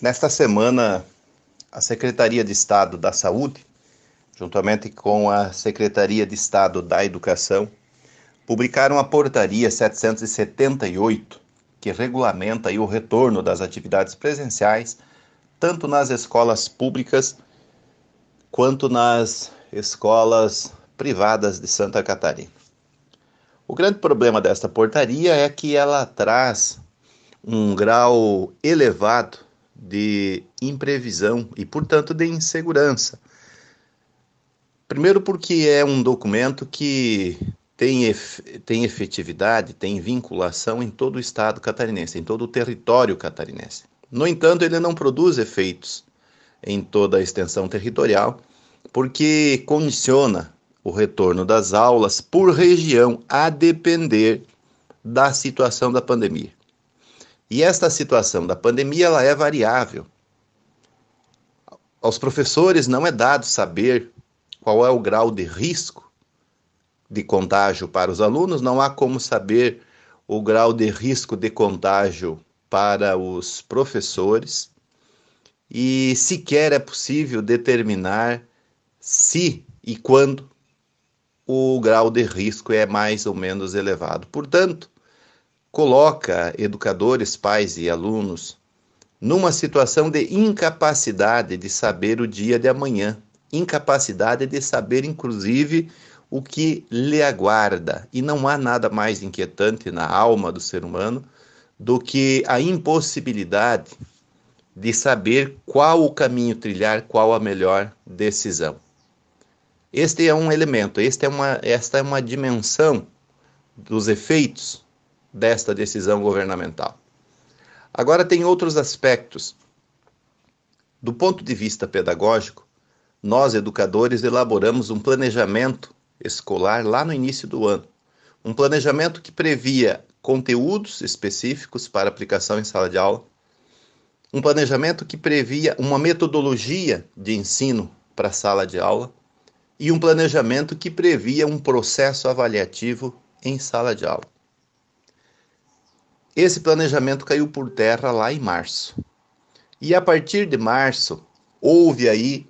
Nesta semana, a Secretaria de Estado da Saúde, juntamente com a Secretaria de Estado da Educação, publicaram a Portaria 778, que regulamenta o retorno das atividades presenciais, tanto nas escolas públicas quanto nas escolas privadas de Santa Catarina. O grande problema desta portaria é que ela traz um grau elevado de imprevisão e, portanto, de insegurança. Primeiro, porque é um documento que tem, ef tem efetividade, tem vinculação em todo o estado catarinense, em todo o território catarinense. No entanto, ele não produz efeitos em toda a extensão territorial, porque condiciona o retorno das aulas por região a depender da situação da pandemia. E esta situação da pandemia ela é variável. Aos professores não é dado saber qual é o grau de risco de contágio para os alunos, não há como saber o grau de risco de contágio para os professores e sequer é possível determinar se e quando o grau de risco é mais ou menos elevado. Portanto, coloca educadores, pais e alunos numa situação de incapacidade de saber o dia de amanhã, incapacidade de saber, inclusive, o que lhe aguarda. E não há nada mais inquietante na alma do ser humano do que a impossibilidade de saber qual o caminho trilhar, qual a melhor decisão. Este é um elemento, este é uma, esta é uma dimensão dos efeitos desta decisão governamental. Agora, tem outros aspectos. Do ponto de vista pedagógico, nós, educadores, elaboramos um planejamento escolar lá no início do ano. Um planejamento que previa conteúdos específicos para aplicação em sala de aula, um planejamento que previa uma metodologia de ensino para a sala de aula e um planejamento que previa um processo avaliativo em sala de aula. Esse planejamento caiu por terra lá em março. E a partir de março, houve aí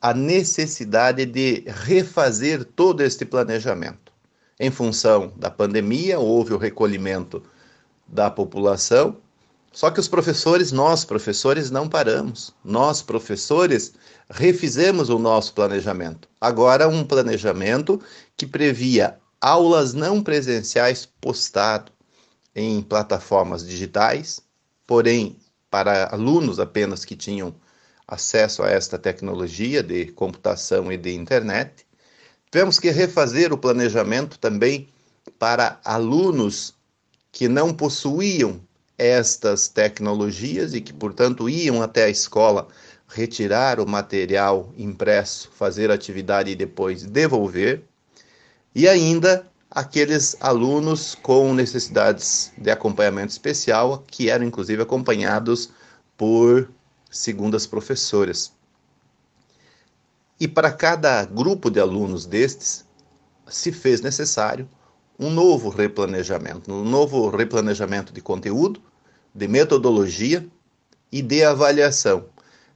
a necessidade de refazer todo este planejamento. Em função da pandemia, houve o recolhimento da população, só que os professores, nós professores, não paramos. Nós professores refizemos o nosso planejamento. Agora, um planejamento que previa aulas não presenciais postado em plataformas digitais, porém para alunos apenas que tinham acesso a esta tecnologia de computação e de internet. Tivemos que refazer o planejamento também para alunos que não possuíam estas tecnologias e que, portanto, iam até a escola retirar o material impresso, fazer atividade e depois devolver. E ainda aqueles alunos com necessidades de acompanhamento especial, que eram inclusive acompanhados por segundas professoras. E para cada grupo de alunos destes, se fez necessário um novo replanejamento, um novo replanejamento de conteúdo, de metodologia e de avaliação.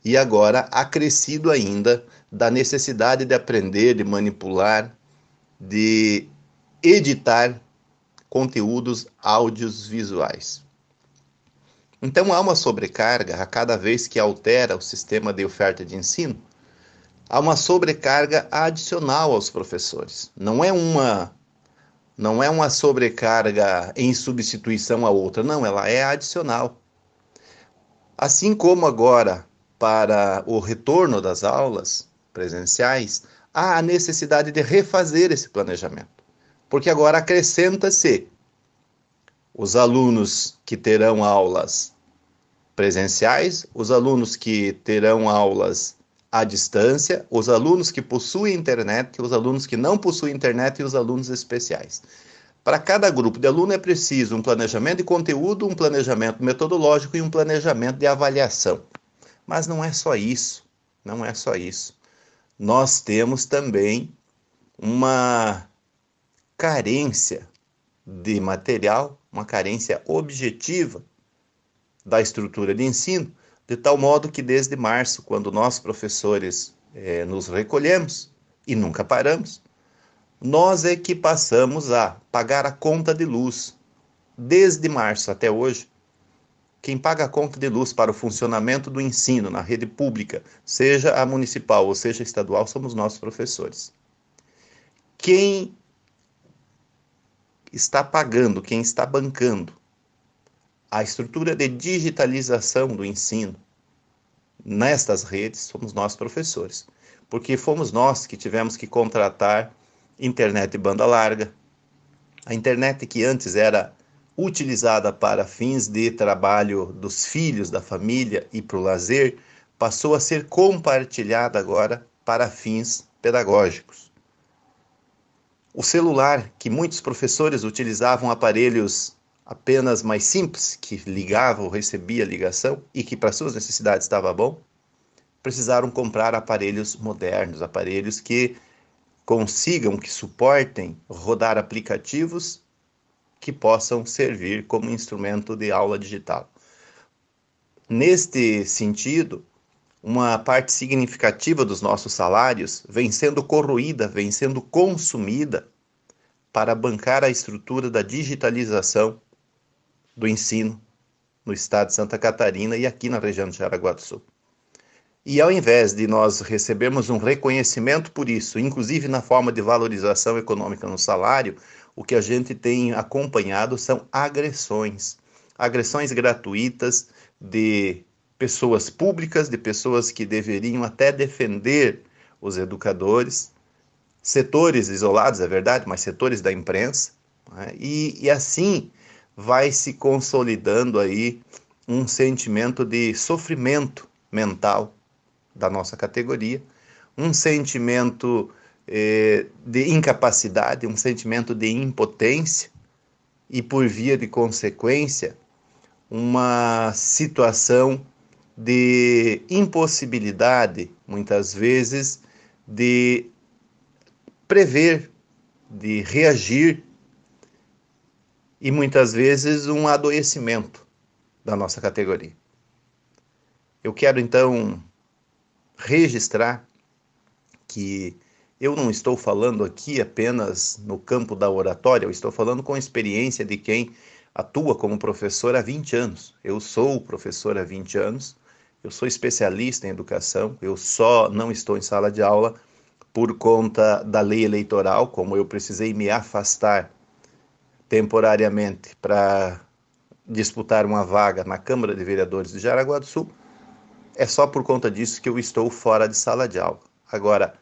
E agora acrescido ainda da necessidade de aprender, de manipular, de editar conteúdos áudios visuais. Então há uma sobrecarga a cada vez que altera o sistema de oferta de ensino. Há uma sobrecarga adicional aos professores. Não é uma não é uma sobrecarga em substituição a outra, não, ela é adicional. Assim como agora para o retorno das aulas presenciais, há a necessidade de refazer esse planejamento porque agora acrescenta-se os alunos que terão aulas presenciais, os alunos que terão aulas à distância, os alunos que possuem internet, os alunos que não possuem internet e os alunos especiais. Para cada grupo de aluno é preciso um planejamento de conteúdo, um planejamento metodológico e um planejamento de avaliação. Mas não é só isso, não é só isso. Nós temos também uma carência de material, uma carência objetiva da estrutura de ensino, De tal modo que desde março, quando nós professores eh, nos recolhemos e nunca paramos, nós é que passamos a pagar a conta de luz. Desde março até hoje, quem paga a conta de luz para o funcionamento do ensino na rede pública, seja a municipal ou seja a estadual, somos nós professores. Quem está pagando, quem está bancando a estrutura de digitalização do ensino nestas redes somos nós professores, porque fomos nós que tivemos que contratar internet banda larga, a internet que antes era utilizada para fins de trabalho dos filhos da família e para o lazer, passou a ser compartilhada agora para fins pedagógicos. O celular, que muitos professores utilizavam aparelhos apenas mais simples, que ligava ou recebia ligação e que para suas necessidades estava bom, precisaram comprar aparelhos modernos, aparelhos que consigam, que suportem rodar aplicativos que possam servir como instrumento de aula digital. Neste sentido, uma parte significativa dos nossos salários vem sendo corroída, vem sendo consumida para bancar a estrutura da digitalização do ensino no estado de Santa Catarina e aqui na região de Jaraguá do Sul. E ao invés de nós recebermos um reconhecimento por isso, inclusive na forma de valorização econômica no salário, o que a gente tem acompanhado são agressões. Agressões gratuitas de pessoas públicas, de pessoas que deveriam até defender os educadores, setores isolados, é verdade, mas setores da imprensa, né? e, e assim vai se consolidando aí um sentimento de sofrimento mental da nossa categoria, um sentimento eh, de incapacidade, um sentimento de impotência e, por via de consequência, uma situação de impossibilidade, muitas vezes, de prever, de reagir e muitas vezes um adoecimento da nossa categoria. Eu quero então registrar que eu não estou falando aqui apenas no campo da oratória, eu estou falando com a experiência de quem atua como professor há 20 anos. Eu sou professor há 20 anos, eu sou especialista em educação, eu só não estou em sala de aula por conta da lei eleitoral, como eu precisei me afastar temporariamente para disputar uma vaga na Câmara de Vereadores de Jaraguá do Sul, é só por conta disso que eu estou fora de sala de aula. Agora,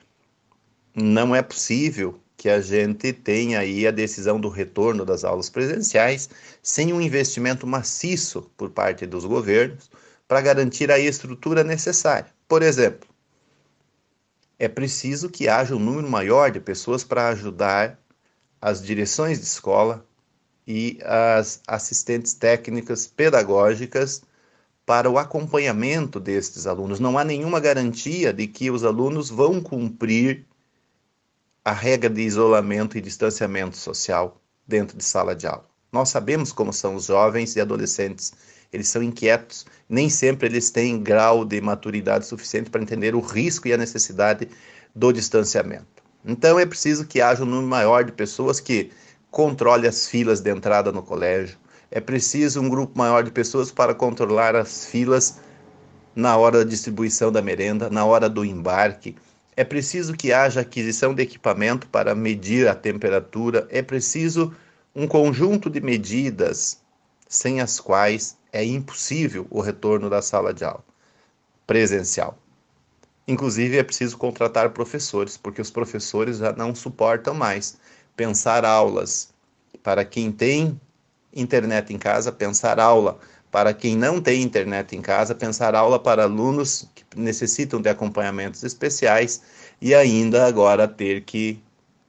não é possível que a gente tenha aí a decisão do retorno das aulas presenciais sem um investimento maciço por parte dos governos para garantir a estrutura necessária. Por exemplo, é preciso que haja um número maior de pessoas para ajudar as direções de escola, e as assistentes técnicas pedagógicas para o acompanhamento destes alunos. Não há nenhuma garantia de que os alunos vão cumprir a regra de isolamento e distanciamento social dentro de sala de aula. Nós sabemos como são os jovens e adolescentes. Eles são inquietos, nem sempre eles têm grau de maturidade suficiente para entender o risco e a necessidade do distanciamento. Então é preciso que haja um número maior de pessoas que controle as filas de entrada no colégio. É preciso um grupo maior de pessoas para controlar as filas na hora da distribuição da merenda, na hora do embarque. É preciso que haja aquisição de equipamento para medir a temperatura. É preciso um conjunto de medidas sem as quais é impossível o retorno da sala de aula presencial. Inclusive, é preciso contratar professores, porque os professores já não suportam mais pensar aulas para quem tem internet em casa, pensar aula para quem não tem internet em casa, pensar aula para alunos que necessitam de acompanhamentos especiais e ainda agora ter que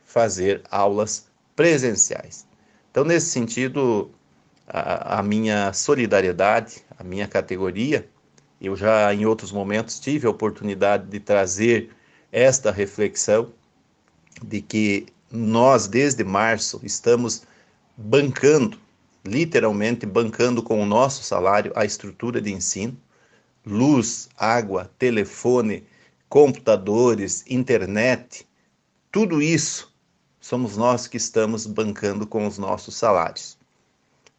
fazer aulas presenciais. Então, nesse sentido, a, a minha solidariedade, a minha categoria, eu já em outros momentos tive a oportunidade de trazer esta reflexão de que nós, desde março, estamos bancando, literalmente bancando com o nosso salário, a estrutura de ensino. luz, água, telefone, computadores, internet, tudo isso somos nós que estamos bancando com os nossos salários.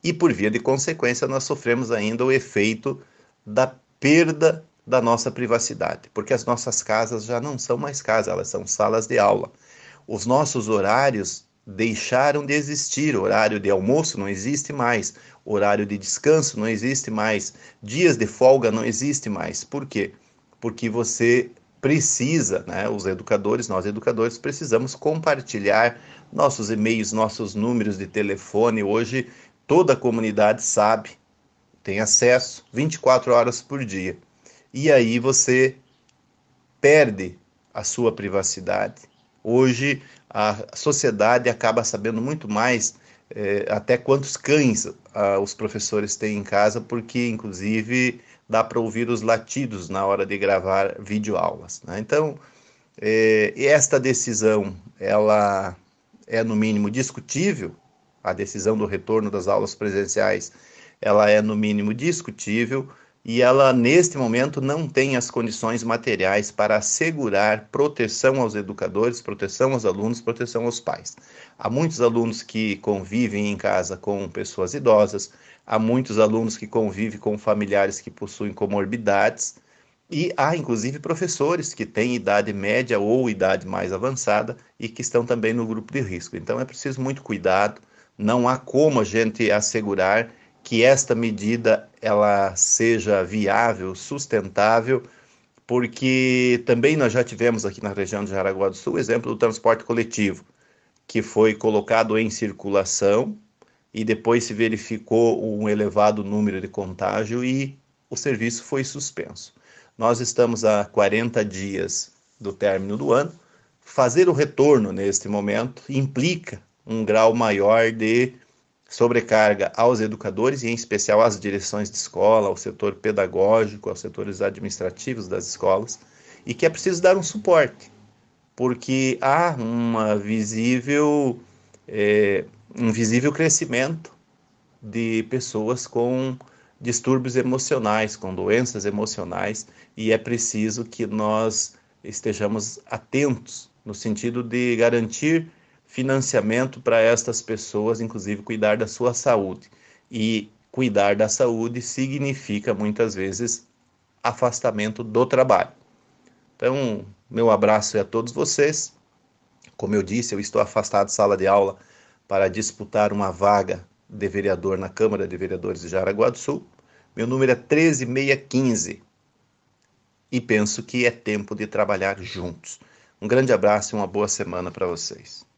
E por via de consequência, nós sofremos ainda o efeito da perda da nossa privacidade, porque as nossas casas já não são mais casas, elas são salas de aula. Os nossos horários deixaram de existir, horário de almoço não existe mais, horário de descanso não existe mais, dias de folga não existe mais. Por quê? Porque você precisa, né, os educadores, nós educadores precisamos compartilhar nossos e-mails, nossos números de telefone. Hoje toda a comunidade sabe, tem acesso 24 horas por dia. E aí você perde a sua privacidade. Hoje a sociedade acaba sabendo muito mais é, até quantos cães os professores têm em casa, porque inclusive dá para ouvir os latidos na hora de gravar videoaulas. Né? Então, é, esta decisão, ela é no mínimo discutível, a decisão do retorno das aulas presenciais, ela é no mínimo discutível, e ela, neste momento, não tem as condições materiais para assegurar proteção aos educadores, proteção aos alunos, proteção aos pais. Há muitos alunos que convivem em casa com pessoas idosas, há muitos alunos que convivem com familiares que possuem comorbidades, e há inclusive professores que têm idade média ou idade mais avançada e que estão também no grupo de risco. Então é preciso muito cuidado, não há como a gente assegurar que esta medida ela seja viável, sustentável, porque também nós já tivemos aqui na região de Jaraguá do Sul o exemplo do transporte coletivo, que foi colocado em circulação e depois se verificou um elevado número de contágio e o serviço foi suspenso. Nós estamos a 40 dias do término do ano. Fazer o retorno neste momento implica um grau maior de sobrecarga aos educadores e, em especial, às direções de escola, ao setor pedagógico, aos setores administrativos das escolas, e que é preciso dar um suporte, porque há uma visível, é, um visível crescimento de pessoas com distúrbios emocionais, com doenças emocionais, e é preciso que nós estejamos atentos no sentido de garantir financiamento para estas pessoas, inclusive cuidar da sua saúde. E cuidar da saúde significa muitas vezes afastamento do trabalho. Então, meu abraço é a todos vocês. Como eu disse, eu estou afastado de sala de aula para disputar uma vaga de vereador na Câmara de Vereadores de Jaraguá do Sul. Meu número é 13615 e penso que é tempo de trabalhar juntos. Um grande abraço e uma boa semana para vocês.